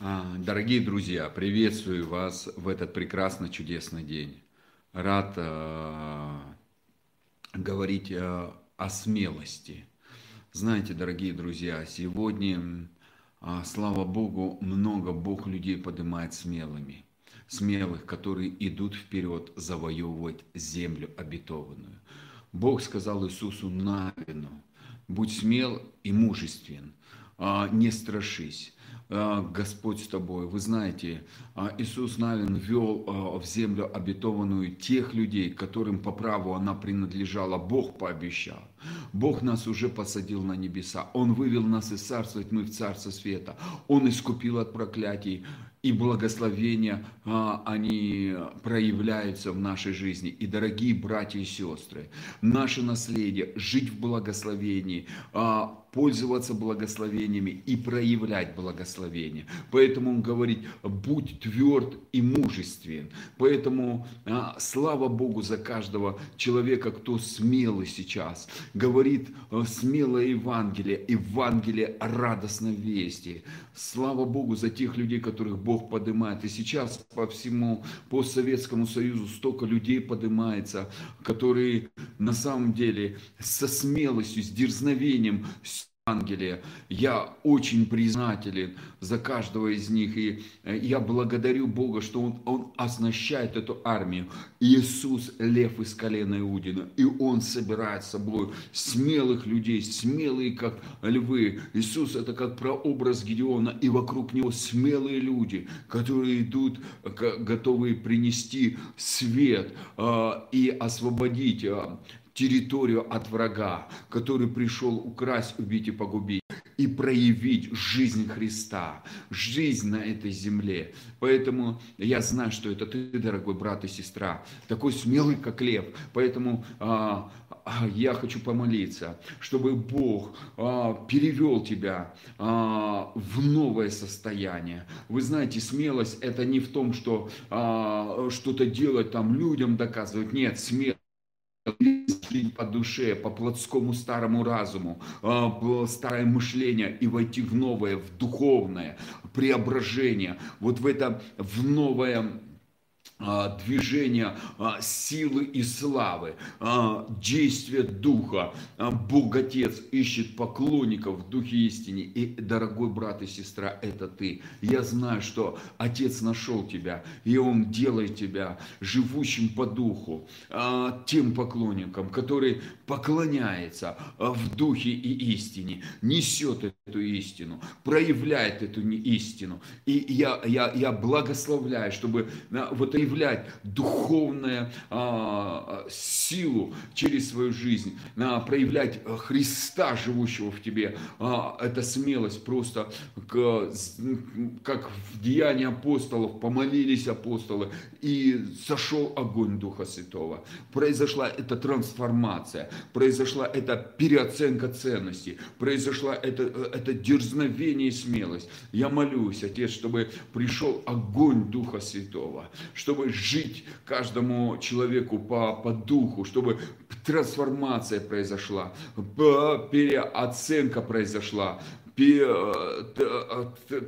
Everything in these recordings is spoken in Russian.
А, дорогие друзья, приветствую вас в этот прекрасный, чудесный день. Рад э, говорить э, о смелости. Знаете, дорогие друзья, сегодня, э, слава Богу, много Бог людей поднимает смелыми. Смелых, которые идут вперед завоевывать землю обетованную. Бог сказал Иисусу Навину, будь смел и мужествен, не страшись Господь с тобой. Вы знаете, а, Иисус Навин ввел а, в землю обетованную тех людей, которым по праву она принадлежала. Бог пообещал. Бог нас уже посадил на небеса. Он вывел нас из царства тьмы в царство света. Он искупил от проклятий и благословения, они проявляются в нашей жизни. И, дорогие братья и сестры, наше наследие – жить в благословении, пользоваться благословениями и проявлять благословение. Поэтому он говорит, будь тверд и мужествен. Поэтому а, слава Богу за каждого человека, кто смелый сейчас. Говорит а, смелое Евангелие, Евангелие радостной вести. Слава Богу за тех людей, которых Бог поднимает. И сейчас по всему постсоветскому союзу столько людей поднимается, которые на самом деле со смелостью, с дерзновением, с Евангелия. Я очень признателен за каждого из них. И э, я благодарю Бога, что Он, он оснащает эту армию. Иисус – лев из колена Иудина. И Он собирает с собой смелых людей, смелые, как львы. Иисус – это как прообраз Гедеона. И вокруг Него смелые люди, которые идут, готовые принести свет а, и освободить а, территорию от врага, который пришел украсть, убить и погубить и проявить жизнь Христа, жизнь на этой земле. Поэтому я знаю, что это ты, дорогой брат и сестра, такой смелый, как лев. Поэтому а, а, я хочу помолиться, чтобы Бог а, перевел тебя а, в новое состояние. Вы знаете, смелость это не в том, что а, что-то делать там людям доказывать. Нет, смелость жить по душе, по плотскому старому разуму, а, старое мышление и войти в новое, в духовное преображение, вот в это, в новое а, движение а, силы и славы, а, действие Духа. Бог Отец ищет поклонников в Духе истине. И, дорогой брат и сестра, это ты. Я знаю, что Отец нашел тебя, и Он делает тебя живущим по Духу, тем поклонником, который поклоняется в Духе и истине, несет эту истину, проявляет эту истину. И я, я, я благословляю, чтобы вот эти проявлять духовную а, силу через свою жизнь, а, проявлять Христа, живущего в тебе. А, это смелость просто, к, как в Деянии апостолов, помолились апостолы, и сошел огонь Духа Святого. Произошла эта трансформация, произошла эта переоценка ценностей, произошла это, это дерзновение и смелость. Я молюсь, Отец, чтобы пришел огонь Духа Святого, чтобы чтобы жить каждому человеку по, по духу, чтобы трансформация произошла, переоценка произошла,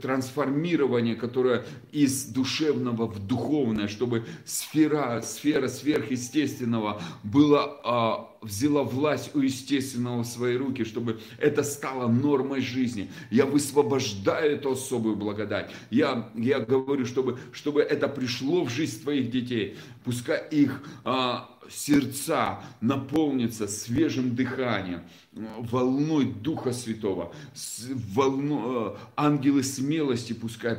трансформирование, которое из душевного в духовное, чтобы сфера, сфера сверхъестественного была, а, взяла власть у естественного в свои руки, чтобы это стало нормой жизни. Я высвобождаю эту особую благодать. Я, я говорю, чтобы, чтобы это пришло в жизнь твоих детей. Пускай их а, сердца наполнятся свежим дыханием, волной Духа Святого, волну, э, ангелы смелости пускай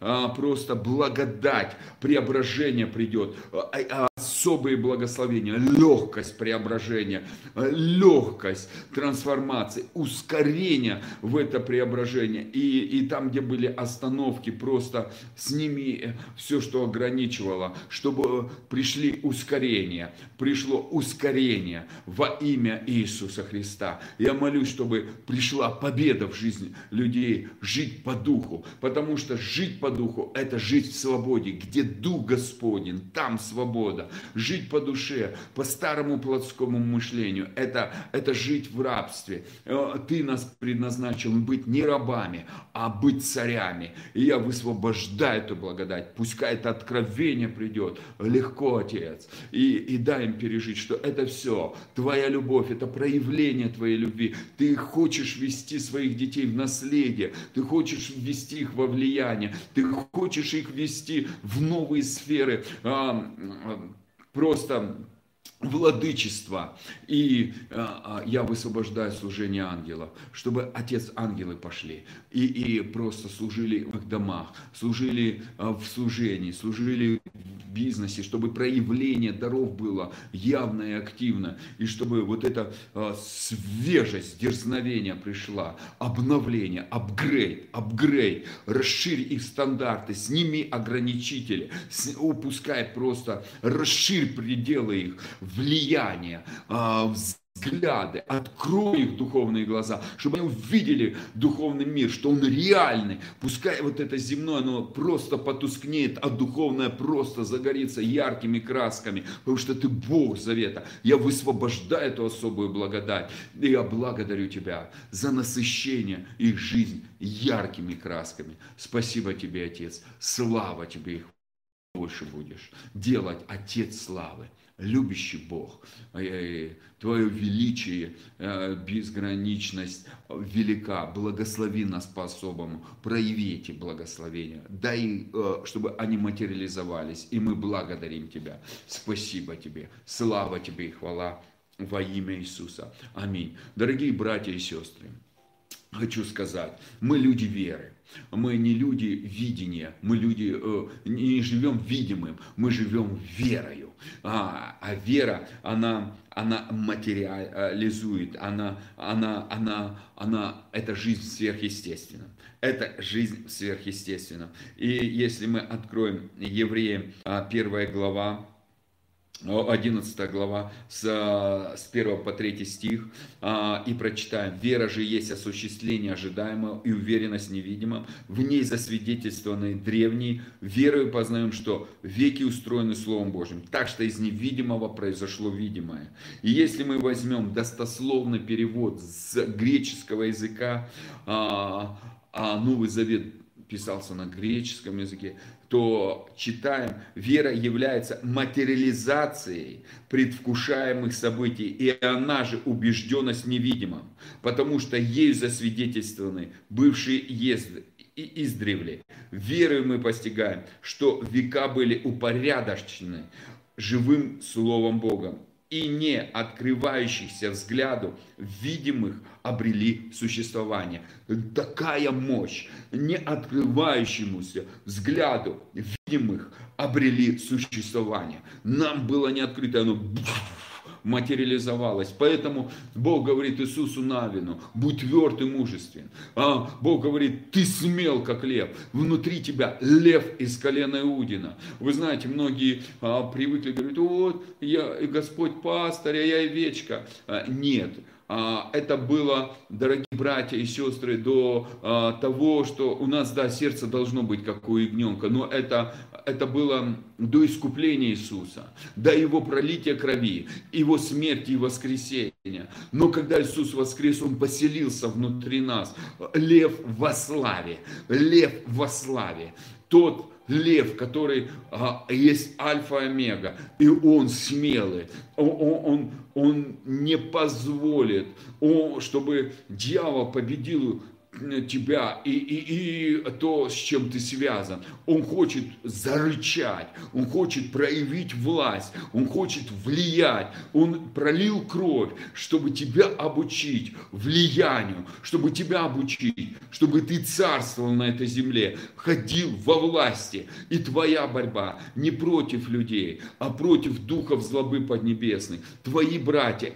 а, просто благодать, преображение придет, а, а, особые благословения, легкость преображения, легкость трансформации, ускорение в это преображение. И, и там, где были остановки, просто сними все, что ограничивало, чтобы пришли ускорения, пришло ускорение во имя Иисуса Христа. Я молюсь, чтобы пришла победа в жизнь людей, жить по духу, потому что жить по духу – это жить в свободе, где Дух Господень, там свобода. Жить по душе, по старому плотскому мышлению. Это, это жить в рабстве. Э, ты нас предназначил быть не рабами, а быть царями. И я высвобождаю эту благодать. Пускай это откровение придет легко, Отец. И, и дай им пережить, что это все, твоя любовь, это проявление твоей любви. Ты хочешь вести своих детей в наследие, ты хочешь ввести их во влияние, ты хочешь их ввести в новые сферы, а, просто владычества. И а, а, я высвобождаю служение ангелов, чтобы Отец ангелы пошли. И, и просто служили в их домах, служили а, в служении, служили в бизнесе, чтобы проявление даров было явно и активно, и чтобы вот эта а, свежесть, дерзновение пришла, обновление, апгрейд, апгрейд, расширь их стандарты, сними ограничители, упускай просто, расширь пределы их, влияние, а, взгляды, открой их духовные глаза, чтобы они увидели духовный мир, что он реальный. Пускай вот это земное, оно просто потускнеет, а духовное просто загорится яркими красками, потому что ты Бог Завета. Я высвобождаю эту особую благодать. И я благодарю Тебя за насыщение их жизнь яркими красками. Спасибо Тебе, Отец. Слава Тебе их больше будешь делать, Отец славы любящий Бог, э, Твое величие, э, безграничность велика, благослови нас по-особому, прояви эти благословения, дай, э, чтобы они материализовались, и мы благодарим Тебя. Спасибо Тебе, слава Тебе и хвала во имя Иисуса. Аминь. Дорогие братья и сестры, хочу сказать, мы люди веры. Мы не люди видения, мы люди э, не живем видимым, мы живем верою. А, а вера, она, она материализует, она, она, она, она, это жизнь сверхъестественна. Это жизнь сверхъестественна. И если мы откроем Евреям а, первая глава, 11 глава с, с 1 по 3 стих а, и прочитаем. «Вера же есть осуществление ожидаемого и уверенность невидимого, в ней засвидетельствованы древние, верою познаем, что веки устроены Словом Божьим, так что из невидимого произошло видимое». И если мы возьмем достословный перевод с греческого языка, а, а Новый Завет писался на греческом языке, то читаем, вера является материализацией предвкушаемых событий, и она же убежденность невидимом, потому что ею засвидетельствованы бывшие езды и издревле. Верой мы постигаем, что века были упорядочены живым Словом Богом, и не открывающихся взгляду видимых обрели существование. Такая мощь, не открывающемуся взгляду видимых обрели существование. Нам было не открыто, оно материализовалось. Поэтому Бог говорит Иисусу Навину, будь тверд и мужествен. А Бог говорит, ты смел, как лев. Внутри тебя лев из колена Иудина. Вы знаете, многие а, привыкли говорить, вот, я Господь пастырь, а я овечка. А, нет, это было, дорогие братья и сестры, до а, того, что у нас, да, сердце должно быть как у ягненка, но это, это было до искупления Иисуса, до Его пролития крови, Его смерти и воскресения. Но когда Иисус воскрес, Он поселился внутри нас. Лев во славе, лев во славе. Тот лев, который а, есть альфа-омега, и он смелый, он, он, он не позволит, чтобы дьявол победил тебя и, и, и то, с чем ты связан. Он хочет зарычать, он хочет проявить власть, он хочет влиять. Он пролил кровь, чтобы тебя обучить влиянию, чтобы тебя обучить, чтобы ты царствовал на этой земле, ходил во власти. И твоя борьба не против людей, а против духов злобы поднебесной. Твои братья,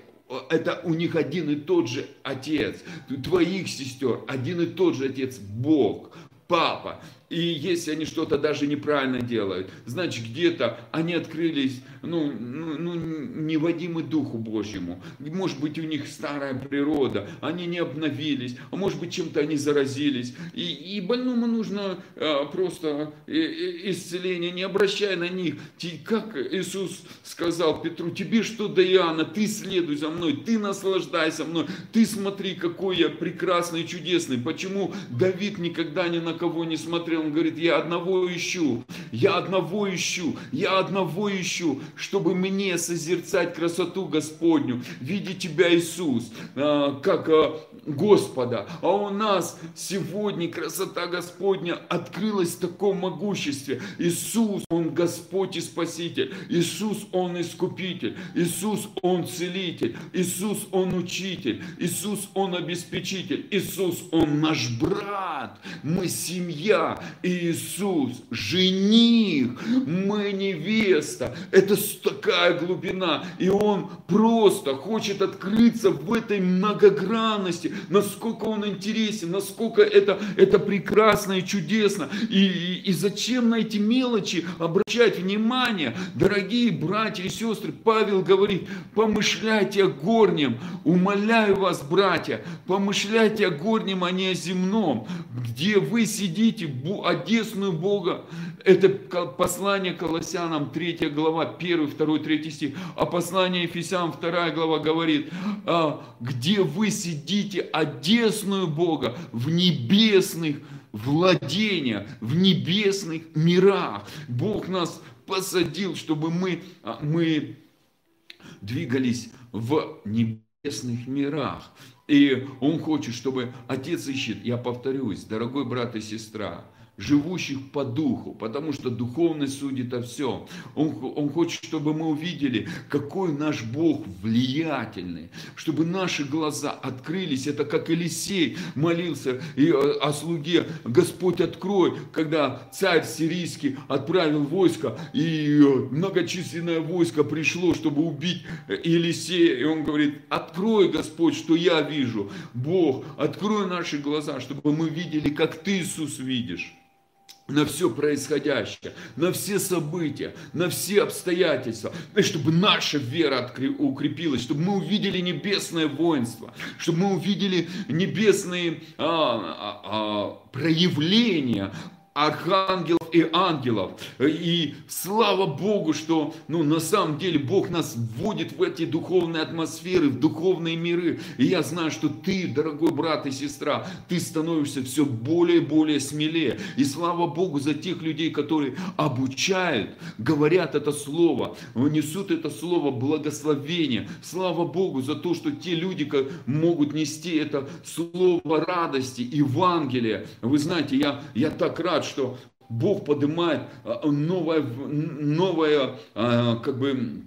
это у них один и тот же отец, твоих сестер, один и тот же отец, Бог, папа. И если они что-то даже неправильно делают, значит где-то они открылись, ну, ну, ну, неводимы Духу Божьему. Может быть у них старая природа, они не обновились, а может быть чем-то они заразились. И, и больному нужно а, просто исцеление, не обращая на них. Как Иисус сказал Петру, тебе что до Иоанна, ты следуй за мной, ты наслаждайся мной, ты смотри, какой я прекрасный чудесный. Почему Давид никогда ни на кого не смотрел? Он говорит, я одного ищу, я одного ищу, я одного ищу, чтобы мне созерцать красоту Господню, видеть Тебя, Иисус, а, как а, Господа. А у нас сегодня красота Господня открылась в таком могуществе. Иисус, Он Господь и Спаситель. Иисус, Он Искупитель. Иисус, Он Целитель. Иисус, Он Учитель. Иисус, Он Обеспечитель. Иисус, Он наш брат. Мы семья. Иисус, жених. Мы невеста. Это такая глубина. И Он просто хочет открыться в этой многогранности, насколько Он интересен, насколько это, это прекрасно и чудесно. И, и, и зачем на эти мелочи обращать внимание? Дорогие братья и сестры, Павел говорит, помышляйте о горнем, умоляю вас, братья, помышляйте о горнем, а не о земном, где вы сидите, одесную Бога, это послание Колоссянам, 3 глава, 1, 2, 3 стих. А послание Ефесянам, 2 глава говорит, «А, где вы сидите одесную Бога в небесных владениях, в небесных мирах. Бог нас посадил, чтобы мы, а, мы двигались в небесных мирах. И Он хочет, чтобы Отец ищет, я повторюсь, дорогой брат и сестра, живущих по духу, потому что духовность судит о всем. Он, он хочет, чтобы мы увидели, какой наш Бог влиятельный, чтобы наши глаза открылись. Это как Елисей молился и о слуге, Господь открой, когда царь сирийский отправил войско, и многочисленное войско пришло, чтобы убить Елисея, и он говорит, открой, Господь, что я вижу. Бог, открой наши глаза, чтобы мы видели, как ты, Иисус, видишь на все происходящее, на все события, на все обстоятельства, чтобы наша вера укрепилась, чтобы мы увидели небесное воинство, чтобы мы увидели небесные а, а, а, проявления архангелов и ангелов. И слава Богу, что ну, на самом деле Бог нас вводит в эти духовные атмосферы, в духовные миры. И я знаю, что ты, дорогой брат и сестра, ты становишься все более и более смелее. И слава Богу за тех людей, которые обучают, говорят это слово, несут это слово благословения. Слава Богу за то, что те люди могут нести это слово радости, Евангелия. Вы знаете, я, я так рад, что Бог поднимает а, новое, новое а, как бы,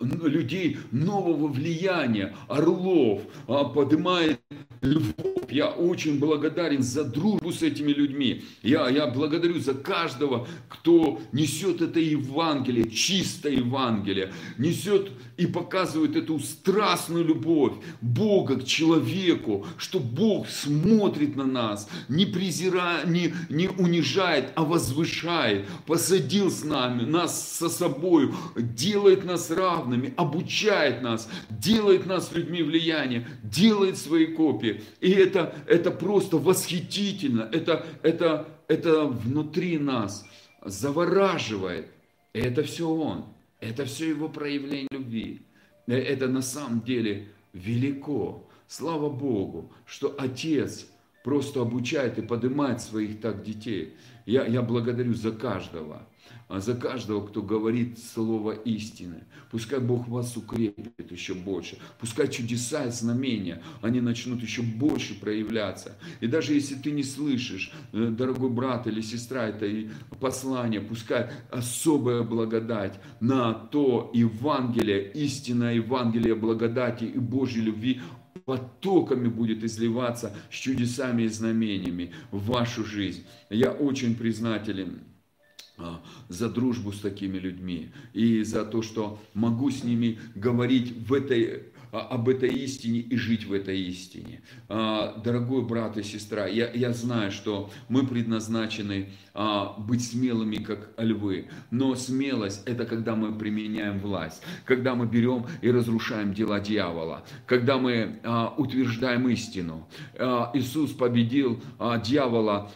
людей нового влияния, орлов, а, поднимает львов. Я очень благодарен за дружбу с этими людьми. Я, я благодарю за каждого, кто несет это Евангелие, чистое Евангелие, несет и показывает эту страстную любовь Бога к человеку, что Бог смотрит на нас, не презирает, не, не унижает, а возвышает, посадил с нами, нас со собой, делает нас равными, обучает нас, делает нас людьми влияния, делает свои копии. И это, это просто восхитительно, это, это, это внутри нас завораживает. И это все Он. Это все его проявление любви. Э, это на самом деле велико. Слава Богу, что Отец просто обучает и поднимает своих так детей. Я, я благодарю за каждого а за каждого, кто говорит слово истины. Пускай Бог вас укрепит еще больше. Пускай чудеса и знамения, они начнут еще больше проявляться. И даже если ты не слышишь, э, дорогой брат или сестра, это и послание, пускай особая благодать на то Евангелие, истинное Евангелие благодати и Божьей любви потоками будет изливаться с чудесами и знамениями в вашу жизнь. Я очень признателен за дружбу с такими людьми. И за то, что могу с ними говорить в этой об этой истине и жить в этой истине. Дорогой брат и сестра, я, я знаю, что мы предназначены быть смелыми, как львы. Но смелость – это когда мы применяем власть, когда мы берем и разрушаем дела дьявола, когда мы утверждаем истину. Иисус победил дьявола,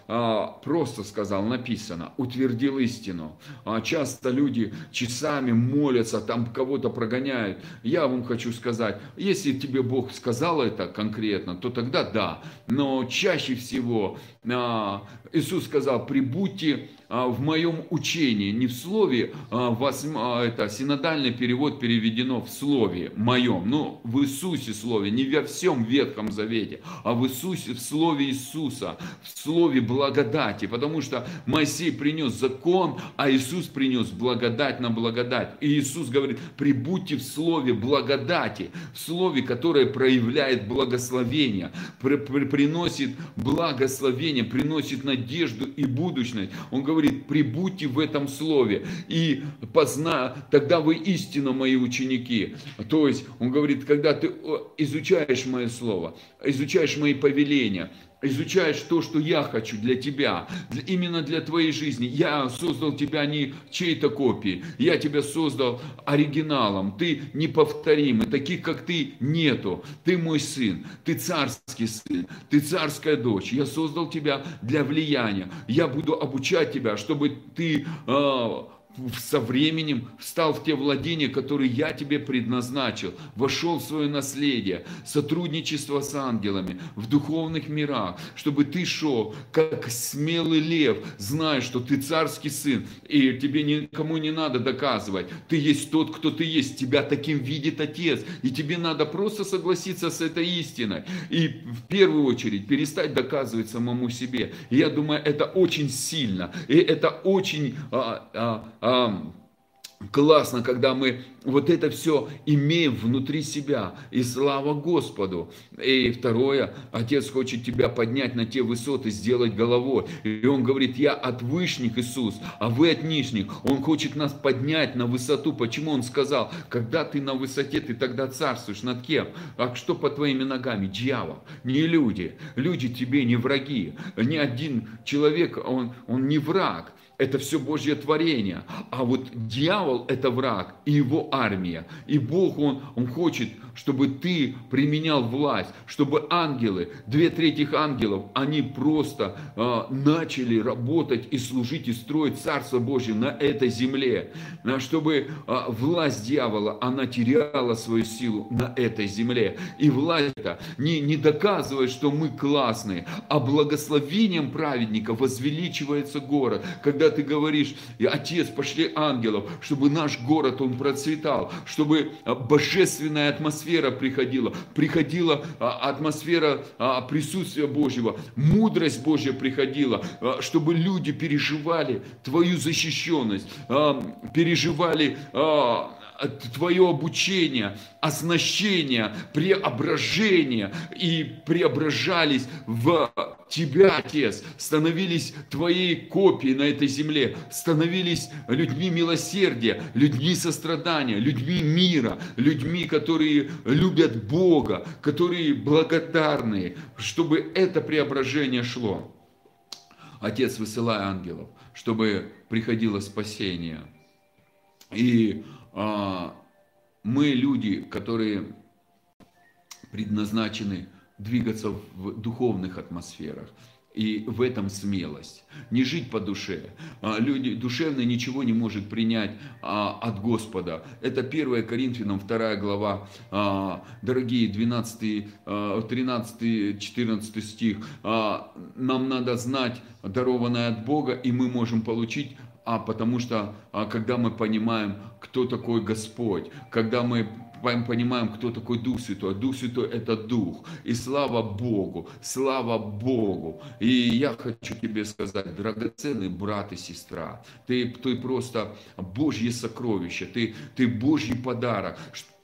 просто сказал, написано, утвердил истину. Часто люди часами молятся, там кого-то прогоняют. Я вам хочу сказать, если тебе Бог сказал это конкретно, то тогда да. Но чаще всего а, Иисус сказал, прибудьте в моем учении, не в слове, а, это синодальный перевод переведено в слове моем, ну в Иисусе слове, не во всем Ветхом Завете, а в Иисусе, в слове Иисуса, в слове благодати, потому что Моисей принес закон, а Иисус принес благодать на благодать. И Иисус говорит, прибудьте в слове благодати, в слове, которое проявляет благословение, приносит благословение, приносит надежду и будущность. Он говорит, прибудьте в этом слове, и позна... тогда вы истинно мои ученики. То есть, он говорит, когда ты изучаешь мое слово, изучаешь мои повеления, изучаешь то, что я хочу для тебя, именно для твоей жизни. Я создал тебя не чьей-то копией, я тебя создал оригиналом, ты неповторимый, таких как ты нету. Ты мой сын, ты царский сын, ты царская дочь. Я создал тебя для влияния. Я буду обучать тебя, чтобы ты э, со временем встал в те владения, которые я тебе предназначил, вошел в свое наследие, сотрудничество с ангелами в духовных мирах, чтобы ты шел как смелый лев, зная, что ты царский сын, и тебе никому не надо доказывать, ты есть тот, кто ты есть, тебя таким видит Отец, и тебе надо просто согласиться с этой истиной, и в первую очередь перестать доказывать самому себе. И я думаю, это очень сильно, и это очень а, а, классно, когда мы вот это все имеем внутри себя. И слава Господу. И второе, Отец хочет тебя поднять на те высоты, сделать головой. И Он говорит, я от вышних Иисус, а вы от нижних. Он хочет нас поднять на высоту. Почему Он сказал, когда ты на высоте, ты тогда царствуешь. Над кем? А что по твоими ногами? Дьявол. Не люди. Люди тебе не враги. Ни один человек, он, он не враг это все Божье творение. А вот дьявол – это враг и его армия. И Бог, Он, он хочет, чтобы ты применял власть, чтобы ангелы, две трети ангелов, они просто э, начали работать и служить и строить Царство Божье на этой земле. Чтобы э, власть дьявола, она теряла свою силу на этой земле. И власть это не, не доказывает, что мы классные, а благословением праведника возвеличивается город. Когда ты говоришь, Отец, пошли ангелов, чтобы наш город, он процветал, чтобы а, божественная атмосфера приходила, приходила а, атмосфера а, присутствия Божьего, мудрость Божья приходила, чтобы люди переживали твою защищенность, переживали твое обучение, оснащение, преображение и преображались в тебя, Отец, становились твоей копией на этой земле, становились людьми милосердия, людьми сострадания, людьми мира, людьми, которые любят Бога, которые благодарные, чтобы это преображение шло. Отец, высылай ангелов, чтобы приходило спасение. И мы люди, которые предназначены двигаться в духовных атмосферах. И в этом смелость. Не жить по душе. А, люди душевно ничего не может принять а, от Господа. Это 1 Коринфянам 2 глава, дорогие 12, 13, 14 стих. Нам надо знать дарованное от Бога, и мы можем получить а потому что а, когда мы понимаем, кто такой Господь, когда мы понимаем, кто такой Дух Святой. Дух Святой – это Дух. И слава Богу, слава Богу. И я хочу тебе сказать, драгоценный брат и сестра, ты, ты просто Божье сокровище, ты, ты Божий подарок,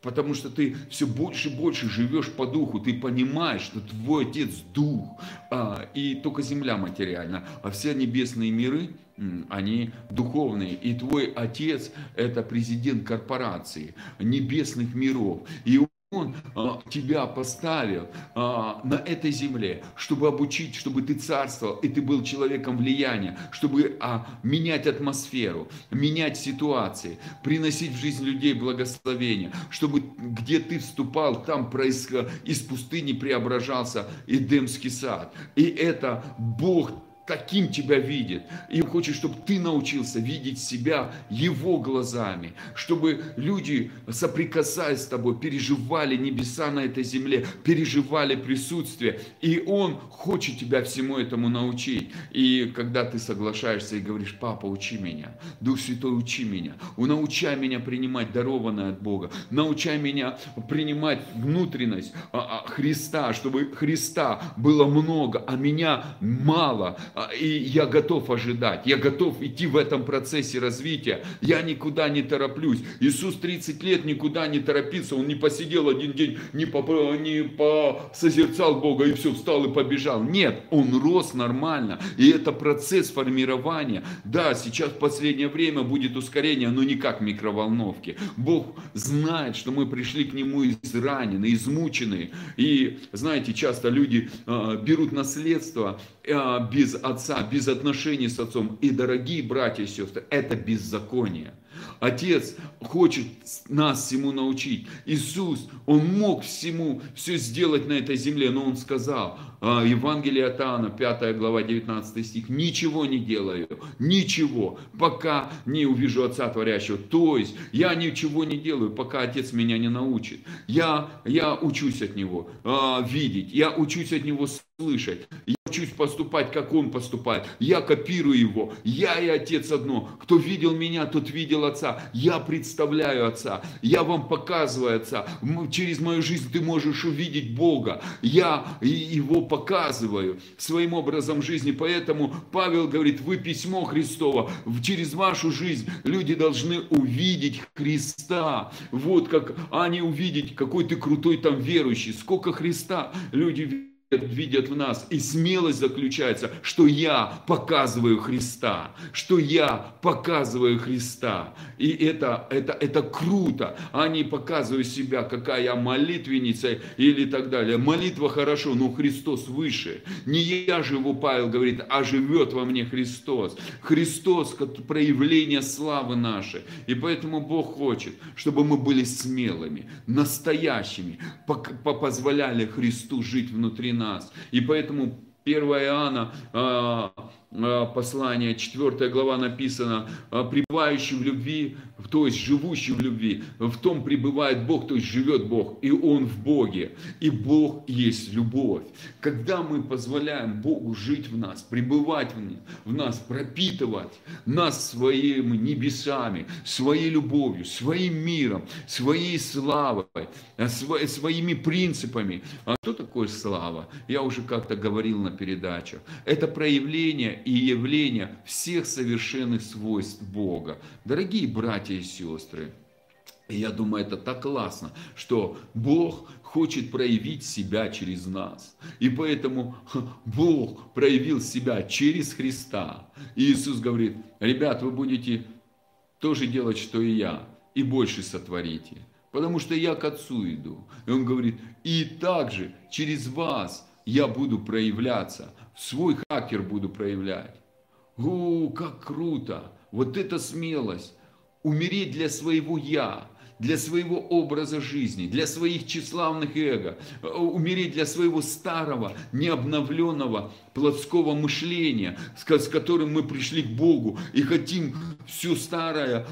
потому что ты все больше и больше живешь по духу, ты понимаешь, что твой Отец – Дух, а, и только земля материальна, а все небесные миры – они духовные. И твой отец – это президент корпорации небесных миров. И он а, тебя поставил а, на этой земле, чтобы обучить, чтобы ты царствовал, и ты был человеком влияния, чтобы а, менять атмосферу, менять ситуации, приносить в жизнь людей благословение, чтобы где ты вступал, там происход... из пустыни преображался Эдемский сад. И это Бог каким тебя видит. И хочет, чтобы ты научился видеть себя его глазами, чтобы люди, соприкасаясь с тобой, переживали небеса на этой земле, переживали присутствие. И он хочет тебя всему этому научить. И когда ты соглашаешься и говоришь, папа, учи меня, Дух Святой, учи меня, научай меня принимать дарованное от Бога, научай меня принимать внутренность а, а, Христа, чтобы Христа было много, а меня мало, и я готов ожидать, я готов идти в этом процессе развития, я никуда не тороплюсь. Иисус 30 лет никуда не торопился, он не посидел один день, не, по, не посозерцал Бога и все, встал и побежал. Нет, он рос нормально, и это процесс формирования. Да, сейчас в последнее время будет ускорение, но не как микроволновки. Бог знает, что мы пришли к Нему израненные, измученные. И знаете, часто люди э, берут наследство Э, без отца, без отношений с отцом. И, дорогие братья и сестры, это беззаконие. Отец хочет нас всему научить. Иисус, Он мог всему все сделать на этой земле, но Он сказал, а, Евангелие от Иоанна, 5 глава, 19 стих, ничего не делаю, ничего, пока не увижу Отца Творящего. То есть, я ничего не делаю, пока Отец меня не научит. Я, я учусь от Него а, видеть, я учусь от Него слышать, учусь поступать, как он поступает. Я копирую его. Я и Отец одно. Кто видел меня, тот видел Отца. Я представляю Отца. Я вам показываю Отца. Через мою жизнь ты можешь увидеть Бога. Я его показываю своим образом жизни. Поэтому Павел говорит, вы письмо Христово. Через вашу жизнь люди должны увидеть Христа. Вот как они увидеть, какой ты крутой там верующий. Сколько Христа люди видят в нас. И смелость заключается, что я показываю Христа, что я показываю Христа. И это, это, это круто. А не показываю себя, какая я молитвенница или так далее. Молитва хорошо, но Христос выше. Не я живу, Павел говорит, а живет во мне Христос. Христос, как проявление славы нашей. И поэтому Бог хочет, чтобы мы были смелыми, настоящими, позволяли Христу жить внутри нас. И поэтому 1 Иоанна а, послание, 4 глава написано, а, пребывающий в любви, то есть живущий в любви, в том пребывает Бог, то есть живет Бог, и Он в Боге, и Бог есть любовь. Когда мы позволяем Богу жить в нас, пребывать в нас, пропитывать нас своими небесами, своей любовью, своим миром, своей славой, своими принципами. А что такое слава? Я уже как-то говорил на передачах. Это проявление и явление всех совершенных свойств Бога. Дорогие братья и сестры, я думаю, это так классно, что Бог хочет проявить себя через нас. И поэтому Бог проявил себя через Христа. И Иисус говорит, ребят, вы будете тоже делать, что и я, и больше сотворите. Потому что я к Отцу иду. И Он говорит, и также через вас я буду проявляться, свой хакер буду проявлять. О, как круто! Вот это смелость! Умереть для своего «я», для своего образа жизни, для своих тщеславных эго, умереть для своего старого, необновленного плотского мышления, с которым мы пришли к Богу и хотим все старое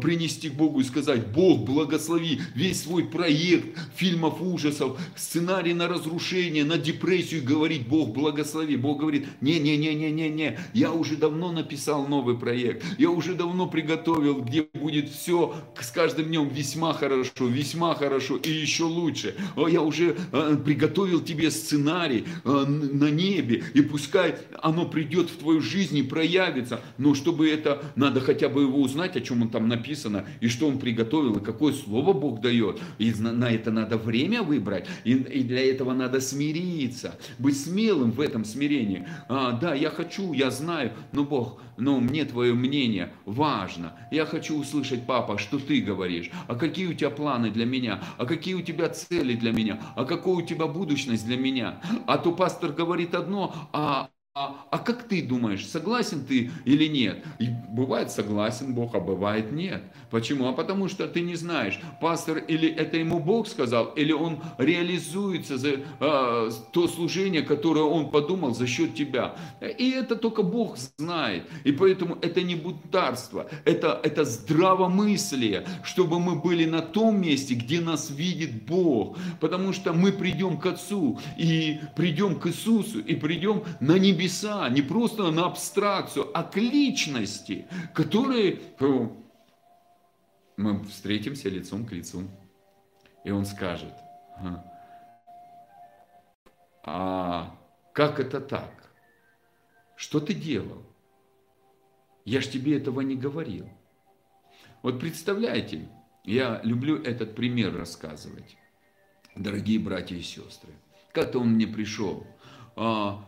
принести к Богу и сказать, Бог, благослови весь свой проект фильмов ужасов, сценарий на разрушение, на депрессию, говорить, Бог, благослови. Бог говорит, не-не-не-не-не-не, я уже давно написал новый проект, я уже давно приготовил, где будет все с каждым днем весьма хорошо, весьма хорошо и еще лучше. Я уже э, приготовил тебе сценарий э, на небе, и пускай оно придет в твою жизнь и проявится, но чтобы это, надо хотя бы его узнать, о чем он там написано, и что он приготовил, и какое слово Бог дает, и на это надо время выбрать, и, и для этого надо смириться, быть смелым в этом смирении. А, да, я хочу, я знаю, но Бог, но мне твое мнение важно, я хочу услышать, папа, что ты говоришь, а какие у тебя планы для меня, а какие у тебя цели для меня, а какая у тебя будущность для меня. А то пастор говорит одно, а а, а как ты думаешь, согласен ты или нет? И бывает согласен Бог, а бывает нет. Почему? А потому что ты не знаешь, пастор или это ему Бог сказал, или он реализуется за а, то служение, которое он подумал за счет тебя. И это только Бог знает. И поэтому это не бунтарство, это, это здравомыслие, чтобы мы были на том месте, где нас видит Бог. Потому что мы придем к Отцу, и придем к Иисусу, и придем на небеса небеса, не просто на абстракцию, а к личности, которые мы встретимся лицом к лицу. И он скажет, а как это так? Что ты делал? Я ж тебе этого не говорил. Вот представляете, я люблю этот пример рассказывать, дорогие братья и сестры. Как-то он мне пришел, а,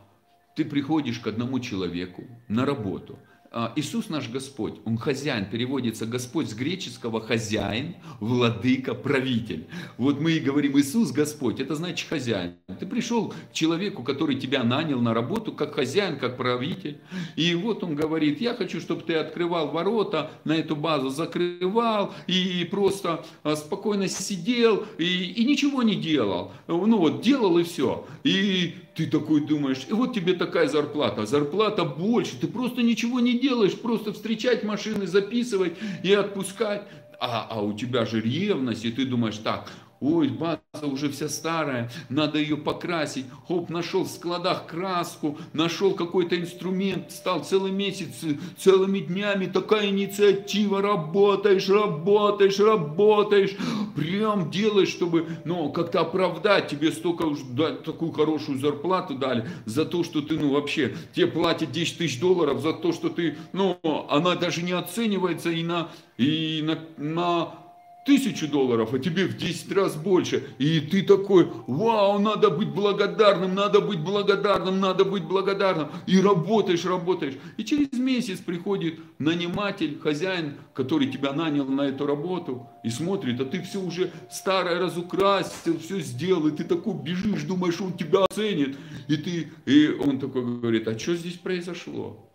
ты приходишь к одному человеку на работу. А, Иисус наш Господь, Он хозяин, переводится Господь с греческого хозяин, владыка, правитель. Вот мы и говорим Иисус Господь, это значит хозяин. Ты пришел к человеку, который тебя нанял на работу, как хозяин, как правитель. И вот он говорит, я хочу, чтобы ты открывал ворота на эту базу, закрывал и просто а, спокойно сидел и, и ничего не делал. Ну вот, делал и все. И ты такой думаешь, и вот тебе такая зарплата, зарплата больше, ты просто ничего не делаешь, просто встречать машины, записывать и отпускать. А, а у тебя же ревность, и ты думаешь, так, Ой, база уже вся старая, надо ее покрасить. Хоп, нашел в складах краску, нашел какой-то инструмент, стал целый месяц, целыми днями. Такая инициатива, работаешь, работаешь, работаешь, прям делаешь, чтобы, ну, как-то оправдать, тебе столько уж дать такую хорошую зарплату дали за то, что ты, ну, вообще, тебе платят 10 тысяч долларов за то, что ты, ну, она даже не оценивается и на, и на, на тысячу долларов, а тебе в 10 раз больше. И ты такой, вау, надо быть благодарным, надо быть благодарным, надо быть благодарным. И работаешь, работаешь. И через месяц приходит наниматель, хозяин, который тебя нанял на эту работу, и смотрит, а ты все уже старое разукрасил, все сделал, и ты такой бежишь, думаешь, он тебя оценит. И, ты, и он такой говорит, а что здесь произошло?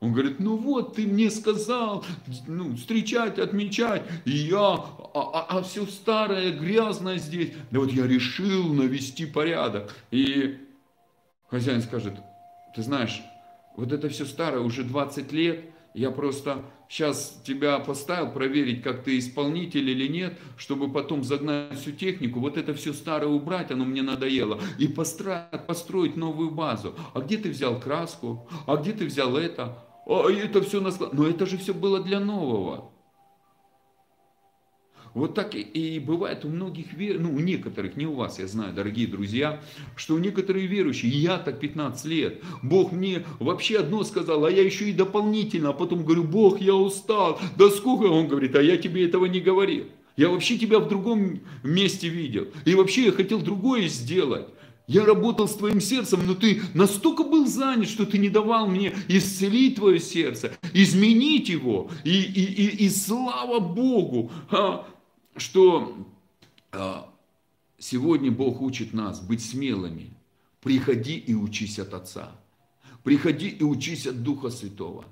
Он говорит, ну вот, ты мне сказал, ну, встречать, отмечать, и я, а, а, а все старое, грязное здесь. Да вот я решил навести порядок. И хозяин скажет, ты знаешь, вот это все старое, уже 20 лет, я просто сейчас тебя поставил проверить, как ты исполнитель или нет, чтобы потом загнать всю технику, вот это все старое убрать, оно мне надоело, и построить, построить новую базу. А где ты взял краску? А где ты взял это? А это все на Но это же все было для нового. Вот так и бывает у многих, вер... ну у некоторых, не у вас, я знаю, дорогие друзья, что у некоторых верующих, я так 15 лет, Бог мне вообще одно сказал, а я еще и дополнительно, а потом говорю, Бог, я устал, да сколько, он говорит, а я тебе этого не говорил. Я вообще тебя в другом месте видел. И вообще я хотел другое сделать. Я работал с твоим сердцем, но ты настолько был занят, что ты не давал мне исцелить твое сердце, изменить его. И, и, и, и слава Богу, а, что а, сегодня Бог учит нас быть смелыми. Приходи и учись от Отца. Приходи и учись от Духа Святого.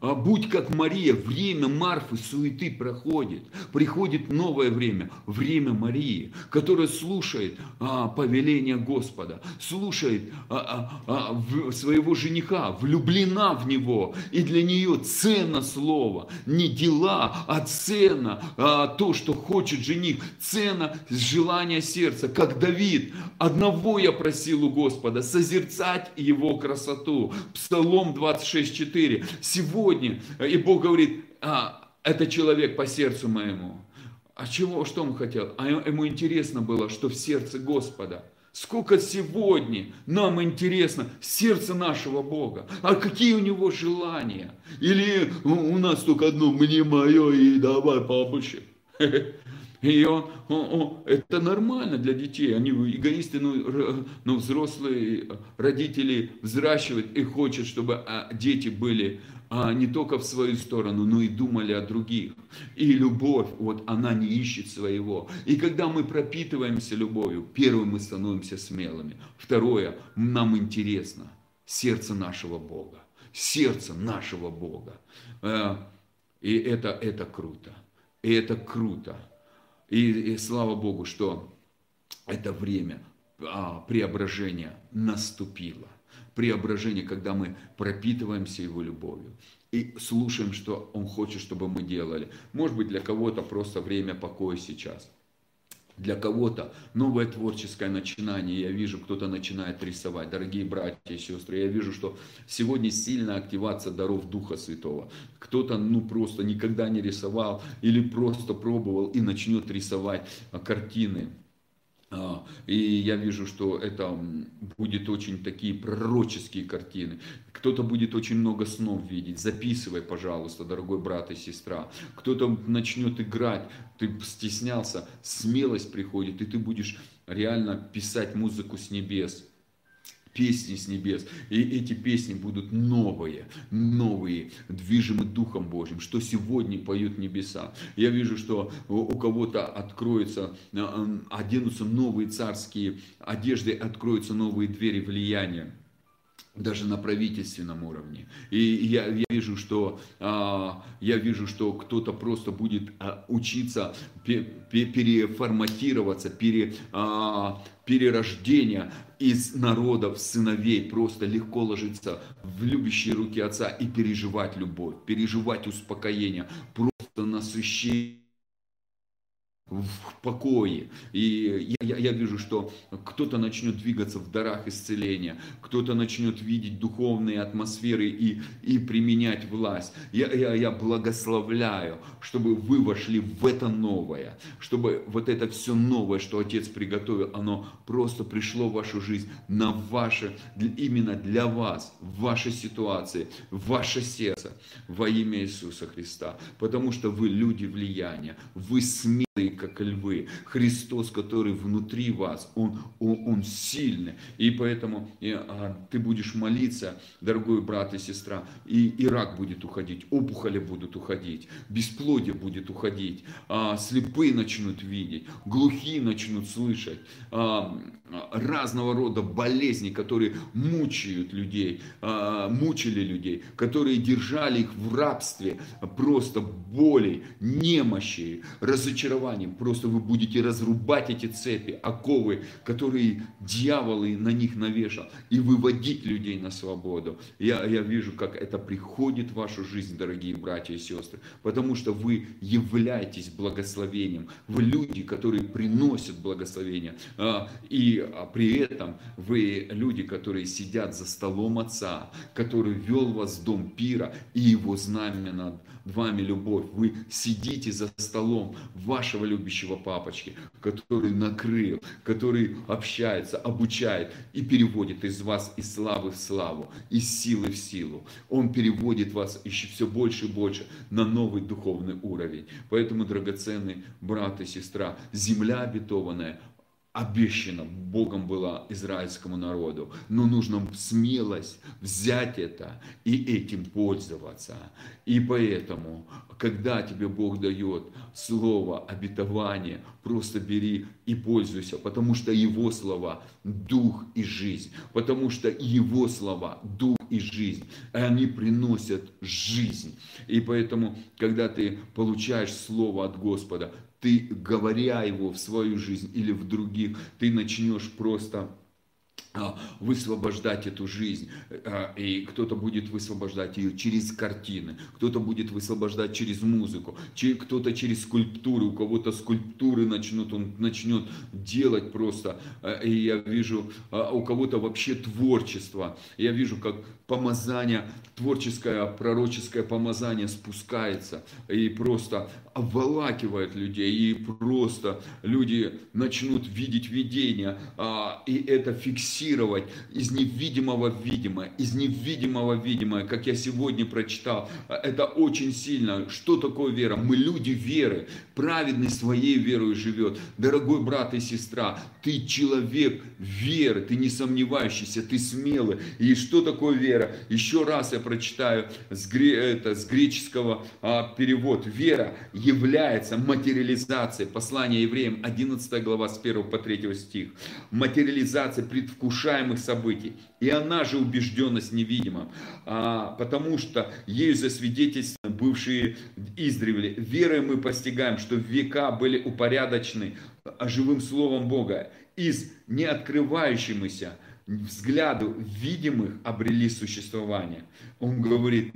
А будь как Мария, время Марфы, суеты проходит. Приходит новое время, время Марии, которая слушает а, повеление Господа, слушает а, а, а, своего жениха, влюблена в него. И для нее ценно слово, не дела, а ценно а, то, что хочет жених, ценно желание сердца. Как Давид, одного я просил у Господа, созерцать его красоту. Псалом 26.4. Сегодня и Бог говорит, а, это человек по сердцу моему. А чего, что он хотел? А ему интересно было, что в сердце Господа. Сколько сегодня нам интересно сердце нашего Бога. А какие у него желания? Или у нас только одно, мне мое и давай побольше. И он, он, он, это нормально для детей. Они эгоисты, но, но ну, взрослые родители взращивают и хотят, чтобы а, дети были а, не только в свою сторону, но и думали о других. И любовь, вот она не ищет своего. И когда мы пропитываемся любовью, первым мы становимся смелыми. Второе, нам интересно сердце нашего Бога. Сердце нашего Бога. Э, и это, это круто. И это круто. И, и слава Богу, что это время а, преображения наступило. Преображение, когда мы пропитываемся Его любовью и слушаем, что Он хочет, чтобы мы делали. Может быть, для кого-то просто время покоя сейчас – для кого-то новое творческое начинание. Я вижу, кто-то начинает рисовать. Дорогие братья и сестры, я вижу, что сегодня сильная активация даров Духа Святого. Кто-то ну просто никогда не рисовал или просто пробовал и начнет рисовать картины. А, и я вижу, что это будет очень такие пророческие картины. Кто-то будет очень много снов видеть. Записывай, пожалуйста, дорогой брат и сестра. Кто-то начнет играть. Ты стеснялся, смелость приходит, и ты будешь реально писать музыку с небес песни с небес. И эти песни будут новые, новые, движимы Духом Божьим, что сегодня поют небеса. Я вижу, что у кого-то откроются, э, оденутся новые царские одежды, откроются новые двери влияния даже на правительственном уровне. И я, я вижу, что а, я вижу, что кто-то просто будет а, учиться пе, пе, переформатироваться, пере, а, перерождения из народов, сыновей, просто легко ложиться в любящие руки Отца и переживать любовь, переживать успокоение, просто насыщение в покое. И я, я, вижу, что кто-то начнет двигаться в дарах исцеления, кто-то начнет видеть духовные атмосферы и, и применять власть. Я, я, я благословляю, чтобы вы вошли в это новое, чтобы вот это все новое, что Отец приготовил, оно просто пришло в вашу жизнь, на ваше, именно для вас, в вашей ситуации, в ваше сердце, во имя Иисуса Христа. Потому что вы люди влияния, вы смелые, как львы. Христос, который внутри вас, Он, Он, он сильный. И поэтому и, а, ты будешь молиться, дорогой брат и сестра, и, и рак будет уходить, опухоли будут уходить, бесплодие будет уходить, а, слепые начнут видеть, глухие начнут слышать, а, разного рода болезни, которые мучают людей, а, мучили людей, которые держали их в рабстве, просто боли, немощи, разочарованием. Просто вы будете разрубать эти цепи, оковы, которые дьяволы на них навешал, и выводить людей на свободу. Я, я вижу, как это приходит в вашу жизнь, дорогие братья и сестры, потому что вы являетесь благословением. Вы люди, которые приносят благословение. А, и а при этом вы люди, которые сидят за столом Отца, который вел вас в дом пира, и его знамя над вами любовь. Вы сидите за столом вашего любящего папочки, который накрыл, который общается, обучает и переводит из вас из славы в славу, из силы в силу. Он переводит вас еще все больше и больше на новый духовный уровень. Поэтому, драгоценный брат и сестра, земля обетованная, обещано Богом было израильскому народу, но нужно смелость взять это и этим пользоваться. И поэтому, когда тебе Бог дает слово обетование, просто бери и пользуйся, потому что Его слова – дух и жизнь, потому что Его слова – дух и жизнь, они приносят жизнь. И поэтому, когда ты получаешь слово от Господа, ты, говоря его в свою жизнь или в других, ты начнешь просто высвобождать эту жизнь. А, и кто-то будет высвобождать ее через картины, кто-то будет высвобождать через музыку, кто-то через скульптуры, у кого-то скульптуры начнут, он начнет делать просто. А, и я вижу у кого-то вообще творчество. Я вижу, как помазание, творческое, пророческое помазание спускается и просто обволакивает людей, и просто люди начнут видеть видение, и это фиксирует буксировать из невидимого в видимое, из невидимого в видимое, как я сегодня прочитал. Это очень сильно. Что такое вера? Мы люди веры. Праведный своей верой живет. Дорогой брат и сестра, ты человек веры, ты не сомневающийся, ты смелый. И что такое вера? Еще раз я прочитаю с, гре, это, с греческого а, перевод. Вера является материализацией. Послание евреям 11 глава с 1 по 3 стих. Материализация предвкушаемых событий. И она же убежденность невидимом. А, потому что ею засвидетельствованы бывшие издревле. Верой мы постигаем, что века были упорядочены живым словом Бога. Из неоткрывающемуся взгляду видимых обрели существование. Он говорит,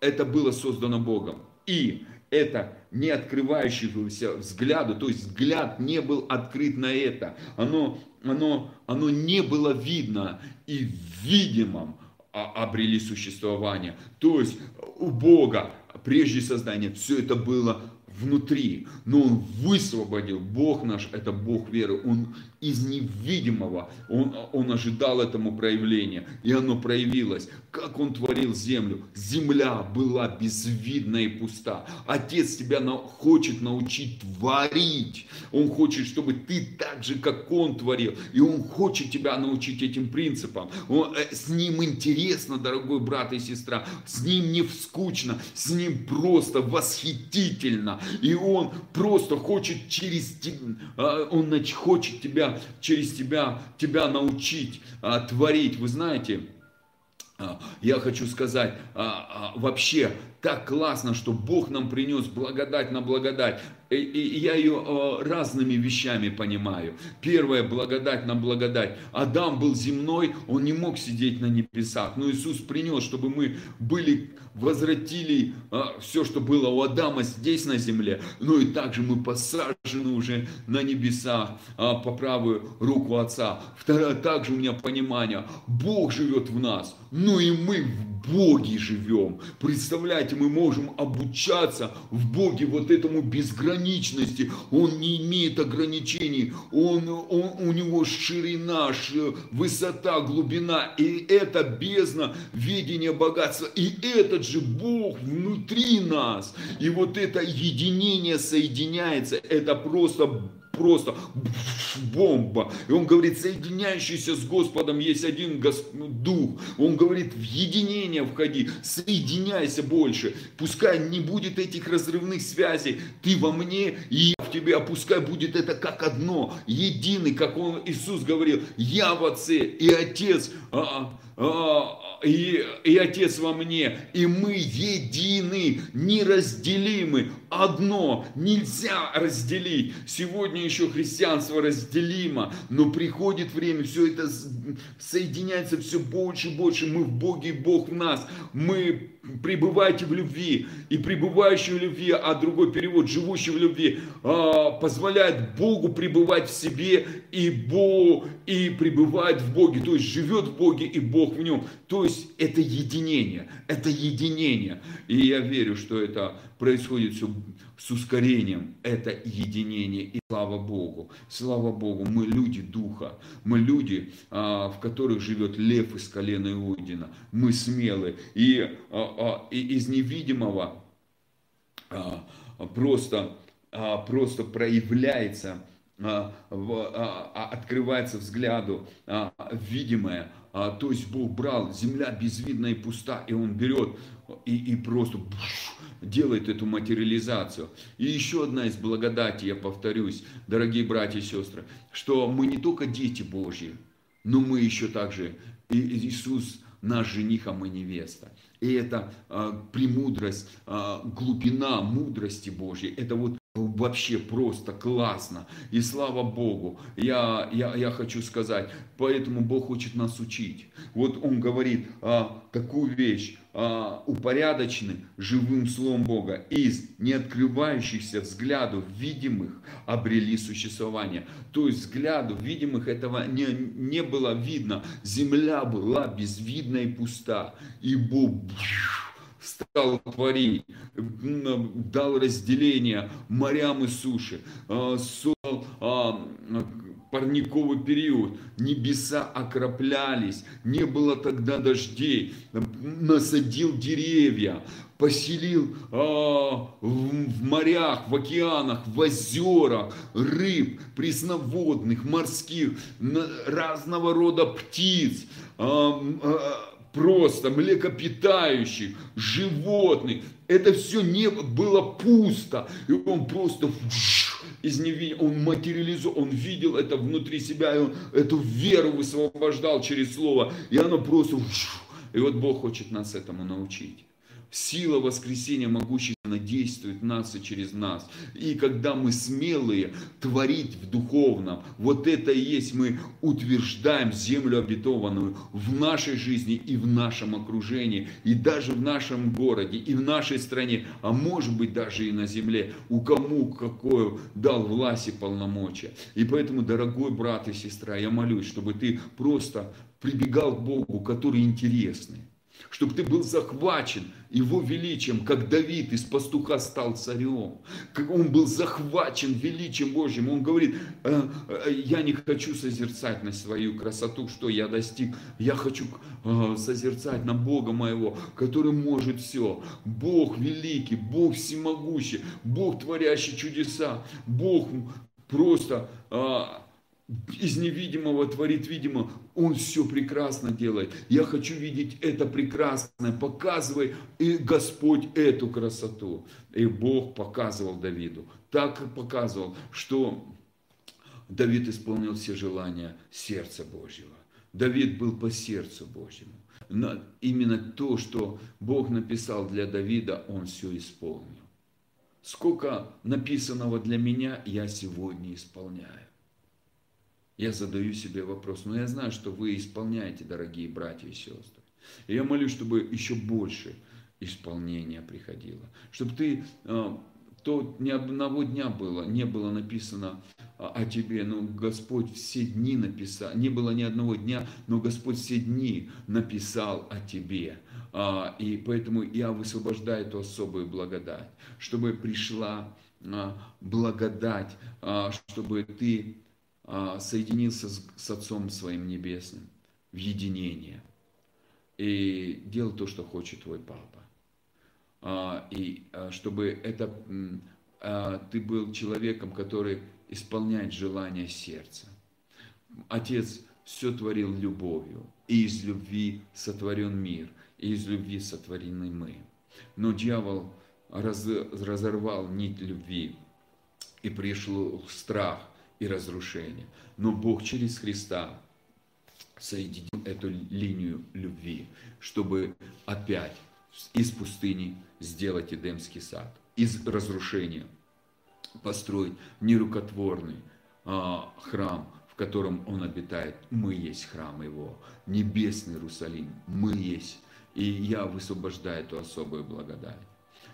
это было создано Богом. И это не открывающегося взгляду, то есть взгляд не был открыт на это, оно, оно, оно не было видно и в видимом обрели существование. То есть у Бога прежде создания все это было внутри, но Он высвободил, Бог наш это Бог веры, Он из невидимого, Он, он ожидал этому проявления, и оно проявилось. Как Он творил землю? Земля была безвидна и пуста. Отец тебя на, хочет научить творить. Он хочет, чтобы ты так же, как Он творил. И Он хочет тебя научить этим принципам. Он, э, с Ним интересно, дорогой брат и сестра. С Ним не скучно, с Ним просто восхитительно. И Он просто хочет через тебя, Он хочет тебя через тебя, тебя научить а, творить. Вы знаете, а, я хочу сказать, а, а, вообще так классно, что Бог нам принес благодать на благодать. И, я ее а, разными вещами понимаю. Первое, благодать на благодать. Адам был земной, он не мог сидеть на небесах. Но Иисус принес, чтобы мы были, возвратили а, все, что было у Адама здесь на земле. Ну и также мы посажены уже на небесах а, по правую руку Отца. Второе, также у меня понимание, Бог живет в нас, ну и мы в Боге живем. Представляете, мы можем обучаться в Боге вот этому безграничности. Он не имеет ограничений. Он, он, у него ширина, высота, глубина. И это бездна видения богатства. И этот же Бог внутри нас. И вот это единение соединяется. Это просто просто бомба. И он говорит, соединяющийся с Господом есть один Дух. Он говорит, в единение входи, соединяйся больше. Пускай не будет этих разрывных связей. Ты во мне и я в тебе, а пускай будет это как одно, единый, как он, Иисус говорил, я в Отце и Отец. А, а, и, и Отец во мне, и мы едины, неразделимы, одно, нельзя разделить. Сегодня еще христианство разделимо, но приходит время, все это соединяется все больше и больше. Мы в Боге, Бог в нас. Мы пребывайте в любви. И пребывающий в любви, а другой перевод, живущий в любви, а, позволяет Богу пребывать в себе и, Бог, и пребывает в Боге. То есть живет в Боге и Бог в нем. То есть это единение. Это единение. И я верю, что это происходит все с ускорением. Это единение. И слава Богу. Слава Богу. Мы люди Духа. Мы люди, а, в которых живет лев из колена Иудина. Мы смелы. И, а, а, из невидимого просто, просто проявляется открывается взгляду видимое, то есть Бог брал, земля безвидная и пуста, и Он берет и, и просто делает эту материализацию. И еще одна из благодати, я повторюсь, дорогие братья и сестры, что мы не только дети Божьи, но мы еще также, и Иисус наш жених, а мы невеста. И это а, премудрость, а, глубина мудрости Божьей. Это вот вообще просто классно. И слава Богу, я, я, я хочу сказать, поэтому Бог хочет нас учить. Вот Он говорит, а, какую вещь, упорядочены живым Словом Бога, из неоткрывающихся взгляду видимых обрели существование. То есть взгляду видимых этого не, не было видно. Земля была безвидна и пуста. И Бог стал творить, дал разделение морям и суше, а, создал а, парниковый период, небеса окроплялись, не было тогда дождей, насадил деревья, поселил а, в, в морях, в океанах, в озерах рыб, пресноводных, морских, разного рода птиц, а, а, просто млекопитающих, животных. Это все не было пусто. И он просто из невидения, он материализовал, он видел это внутри себя, и он эту веру высвобождал через слово. И оно просто... И вот Бог хочет нас этому научить. Сила воскресения могущественно действует в нас и через нас. И когда мы смелые творить в духовном, вот это и есть мы утверждаем землю обетованную в нашей жизни и в нашем окружении, и даже в нашем городе, и в нашей стране, а может быть даже и на земле, у кому какое дал власть и полномочия. И поэтому, дорогой брат и сестра, я молюсь, чтобы ты просто прибегал к Богу, который интересный чтобы ты был захвачен его величием, как Давид из пастуха стал царем, как он был захвачен величием Божьим. Он говорит, «Э, э, я не хочу созерцать на свою красоту, что я достиг, я хочу э, созерцать на Бога моего, который может все. Бог великий, Бог всемогущий, Бог творящий чудеса, Бог просто из невидимого творит видимо, Он все прекрасно делает. Я хочу видеть это прекрасное, показывай и Господь эту красоту. И Бог показывал Давиду, так показывал, что Давид исполнил все желания сердца Божьего. Давид был по сердцу Божьему. Но именно то, что Бог написал для Давида, он все исполнил. Сколько написанного для меня я сегодня исполняю. Я задаю себе вопрос, но я знаю, что вы исполняете, дорогие братья и сестры. И я молюсь, чтобы еще больше исполнения приходило. Чтобы ты, а, то ни одного дня было, не было написано о тебе, но Господь все дни написал, не было ни одного дня, но Господь все дни написал о тебе. А, и поэтому я высвобождаю эту особую благодать, чтобы пришла а, благодать, чтобы ты а, соединился с Отцом Своим Небесным в единение и делал то, что хочет твой папа. А, и а, чтобы это ты был человеком, который исполняет желания сердца. Отец все творил любовью, и из любви сотворен мир, и из любви сотворены мы. Но дьявол разорвал нить любви, и пришел страх – и разрушение. Но Бог через Христа соединил эту линию любви, чтобы опять из пустыни сделать Эдемский сад, из разрушения построить нерукотворный а, храм, в котором Он обитает. Мы есть храм Его, небесный Иерусалим, мы есть. И я высвобождаю эту особую благодать.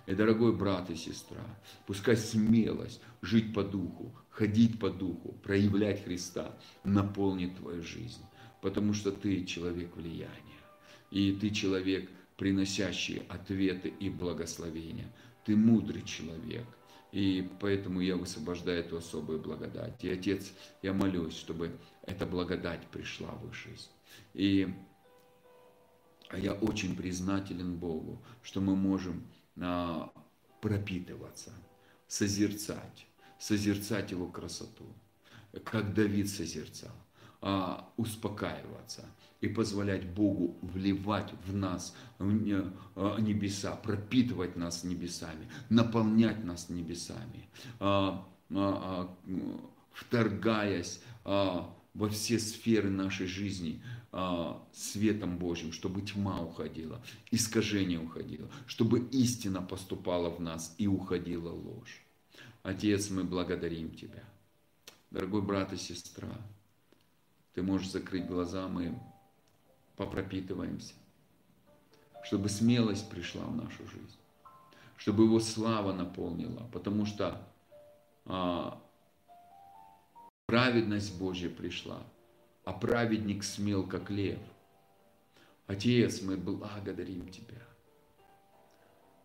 И, дорогой брат и сестра, пускай смелость жить по духу, ходить по духу, проявлять Христа наполнит твою жизнь. Потому что ты человек влияния. И ты человек, приносящий ответы и благословения. Ты мудрый человек. И поэтому я высвобождаю эту особую благодать. И, Отец, я молюсь, чтобы эта благодать пришла в их жизнь. И я очень признателен Богу, что мы можем а, пропитываться, созерцать, созерцать его красоту, как Давид созерцал, а, успокаиваться и позволять Богу вливать в нас а, небеса, пропитывать нас небесами, наполнять нас небесами, вторгаясь во все сферы нашей жизни а, светом Божьим, чтобы тьма уходила, искажение уходило, чтобы истина поступала в нас и уходила ложь. Отец, мы благодарим Тебя. Дорогой брат и сестра, ты можешь закрыть глаза, мы попропитываемся, чтобы смелость пришла в нашу жизнь, чтобы Его слава наполнила, потому что а, Праведность Божья пришла, а праведник смел, как лев. Отец, мы благодарим Тебя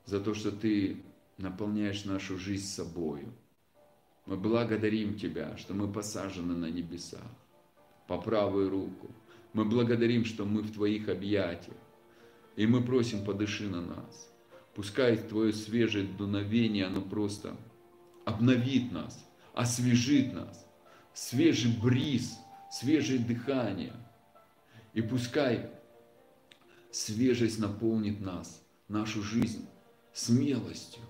за то, что Ты наполняешь нашу жизнь собою. Мы благодарим Тебя, что мы посажены на небесах по правую руку. Мы благодарим, что мы в Твоих объятиях. И мы просим, подыши на нас. Пускай Твое свежее дуновение, оно просто обновит нас, освежит нас. Свежий бриз, свежее дыхание. И пускай свежесть наполнит нас, нашу жизнь смелостью,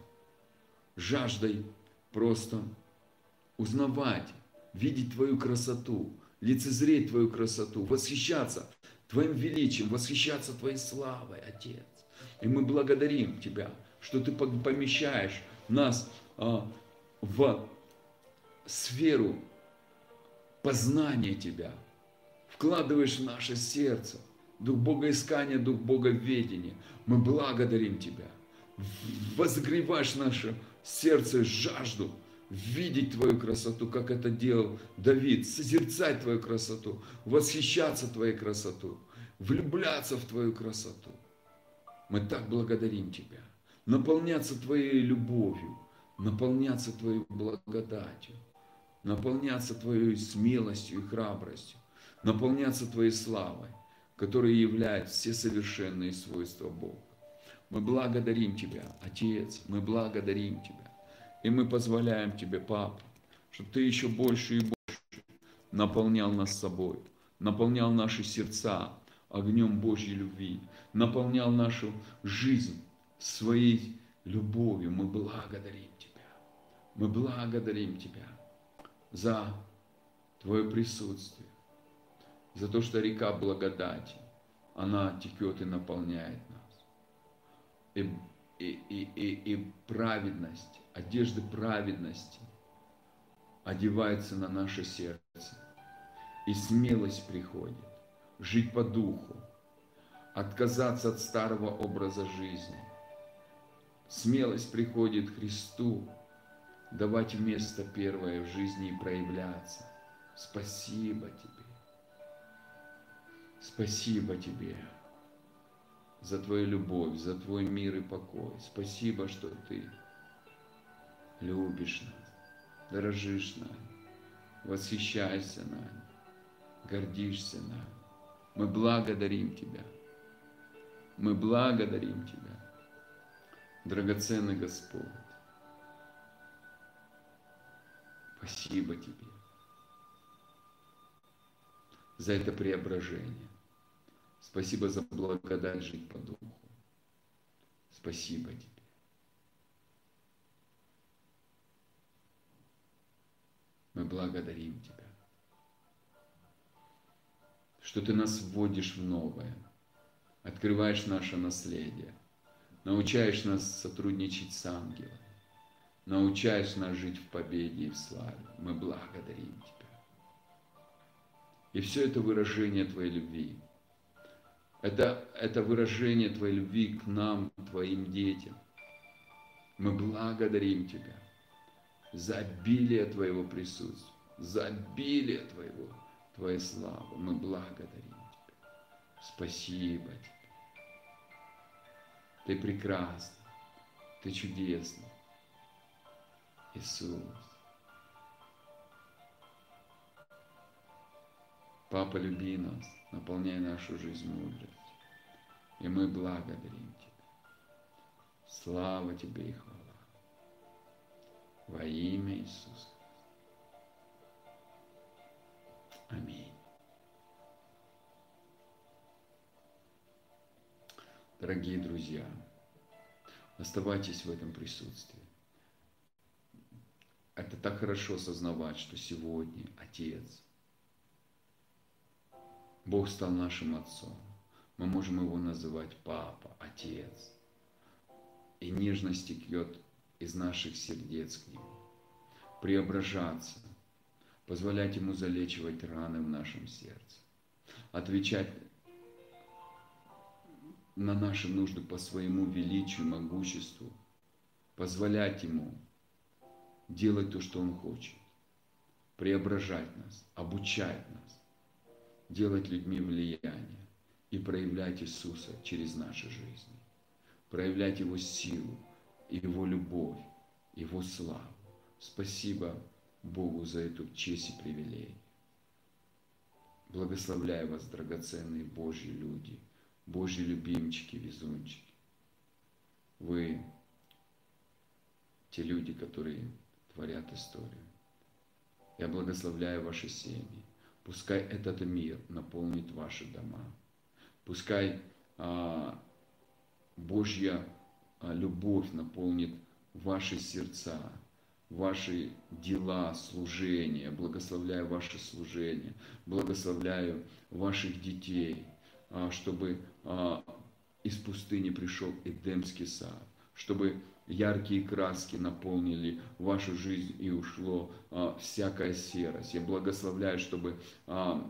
жаждой просто узнавать, видеть Твою красоту, лицезреть Твою красоту, восхищаться Твоим величием, восхищаться Твоей славой, Отец. И мы благодарим Тебя, что Ты помещаешь нас а, в сферу познания Тебя, вкладываешь в наше сердце дух богоискания, дух боговедения. Мы благодарим Тебя. Возгреваешь наше сердце жажду видеть Твою красоту, как это делал Давид, созерцать Твою красоту, восхищаться Твоей красоту, влюбляться в Твою красоту. Мы так благодарим Тебя, наполняться Твоей любовью, наполняться Твоей благодатью, наполняться Твоей смелостью и храбростью, наполняться Твоей славой, которая является все совершенные свойства Бога. Мы благодарим Тебя, Отец, мы благодарим Тебя. И мы позволяем Тебе, Папа, чтобы Ты еще больше и больше наполнял нас собой, наполнял наши сердца огнем Божьей любви, наполнял нашу жизнь своей любовью. Мы благодарим Тебя. Мы благодарим Тебя за Твое присутствие, за то, что река благодати, она текет и наполняет. И, и, и, и, праведность одежды праведности одевается на наше сердце. И смелость приходит жить по духу, отказаться от старого образа жизни. Смелость приходит Христу, давать место первое в жизни и проявляться. Спасибо тебе. Спасибо тебе за твою любовь, за твой мир и покой. Спасибо, что ты любишь нас, дорожишь нами, восхищаешься нами, гордишься нами. Мы благодарим Тебя. Мы благодарим Тебя, драгоценный Господь. Спасибо Тебе за это преображение. Спасибо за благодать жить по Духу. Спасибо Тебе. Мы благодарим Тебя, что Ты нас вводишь в новое, открываешь наше наследие, научаешь нас сотрудничать с ангелами, научаешь нас жить в победе и в славе. Мы благодарим Тебя. И все это выражение Твоей любви. Это, это выражение Твоей любви к нам, Твоим детям. Мы благодарим Тебя – за обилие Твоего присутствия, за обилие Твоего, Твоей славы. Мы благодарим Тебя. Спасибо Тебе. Ты прекрасный, Ты чудесный. Иисус. Папа, люби нас, наполняй нашу жизнь мудростью. И мы благодарим Тебя. Слава Тебе и хвала во имя Иисуса. Аминь. Дорогие друзья, оставайтесь в этом присутствии. Это так хорошо осознавать, что сегодня Отец, Бог стал нашим Отцом. Мы можем Его называть Папа, Отец. И нежность текет из наших сердец к Нему, преображаться, позволять Ему залечивать раны в нашем сердце, отвечать на наши нужды по своему величию, могуществу, позволять Ему делать то, что Он хочет, преображать нас, обучать нас, делать людьми влияние и проявлять Иисуса через наши жизни, проявлять Его силу, его любовь, Его славу. Спасибо Богу за эту честь и привилегию. Благословляю вас, драгоценные Божьи люди, Божьи любимчики, везунчики. Вы те люди, которые творят историю. Я благословляю ваши семьи. Пускай этот мир наполнит ваши дома. Пускай а, Божья а, любовь наполнит ваши сердца, ваши дела, служения. Благословляю ваше служение. Благословляю ваших детей, а, чтобы а, из пустыни пришел Эдемский сад, чтобы яркие краски наполнили вашу жизнь и ушло а, всякая серость. Я благословляю, чтобы а,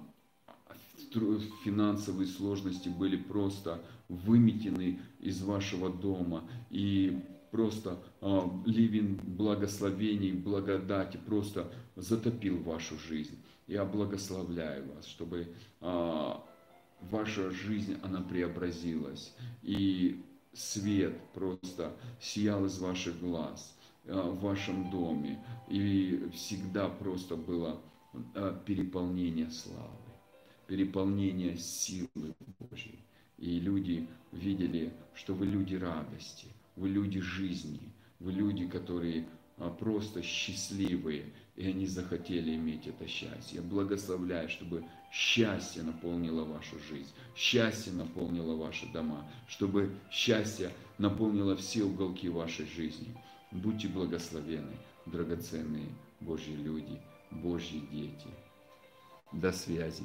финансовые сложности были просто выметены из вашего дома и просто а, ливень благословений, благодати просто затопил вашу жизнь. Я благословляю вас, чтобы а, ваша жизнь, она преобразилась. И свет просто сиял из ваших глаз а, в вашем доме. И всегда просто было а, переполнение славы, переполнение силы Божьей. И люди видели, что вы люди радости, вы люди жизни, вы люди, которые а, просто счастливые, и они захотели иметь это счастье. Я благословляю, чтобы счастье наполнило вашу жизнь, счастье наполнило ваши дома, чтобы счастье наполнило все уголки вашей жизни. Будьте благословены, драгоценные Божьи люди, Божьи дети. До связи.